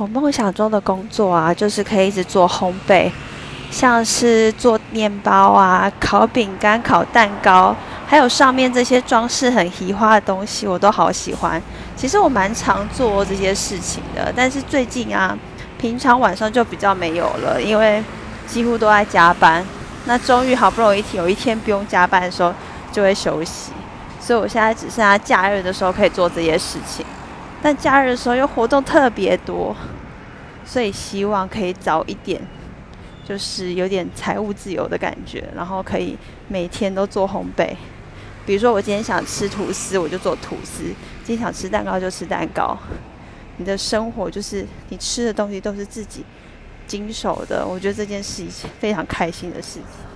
我梦想中的工作啊，就是可以一直做烘焙，像是做面包啊、烤饼干、烤蛋糕，还有上面这些装饰很奇花的东西，我都好喜欢。其实我蛮常做这些事情的，但是最近啊，平常晚上就比较没有了，因为几乎都在加班。那终于好不容易有一天不用加班的时候，就会休息。所以我现在只剩下假日的时候可以做这些事情。但假日的时候又活动特别多，所以希望可以早一点，就是有点财务自由的感觉，然后可以每天都做烘焙。比如说我今天想吃吐司，我就做吐司；今天想吃蛋糕就吃蛋糕。你的生活就是你吃的东西都是自己经手的，我觉得这件事非常开心的事情。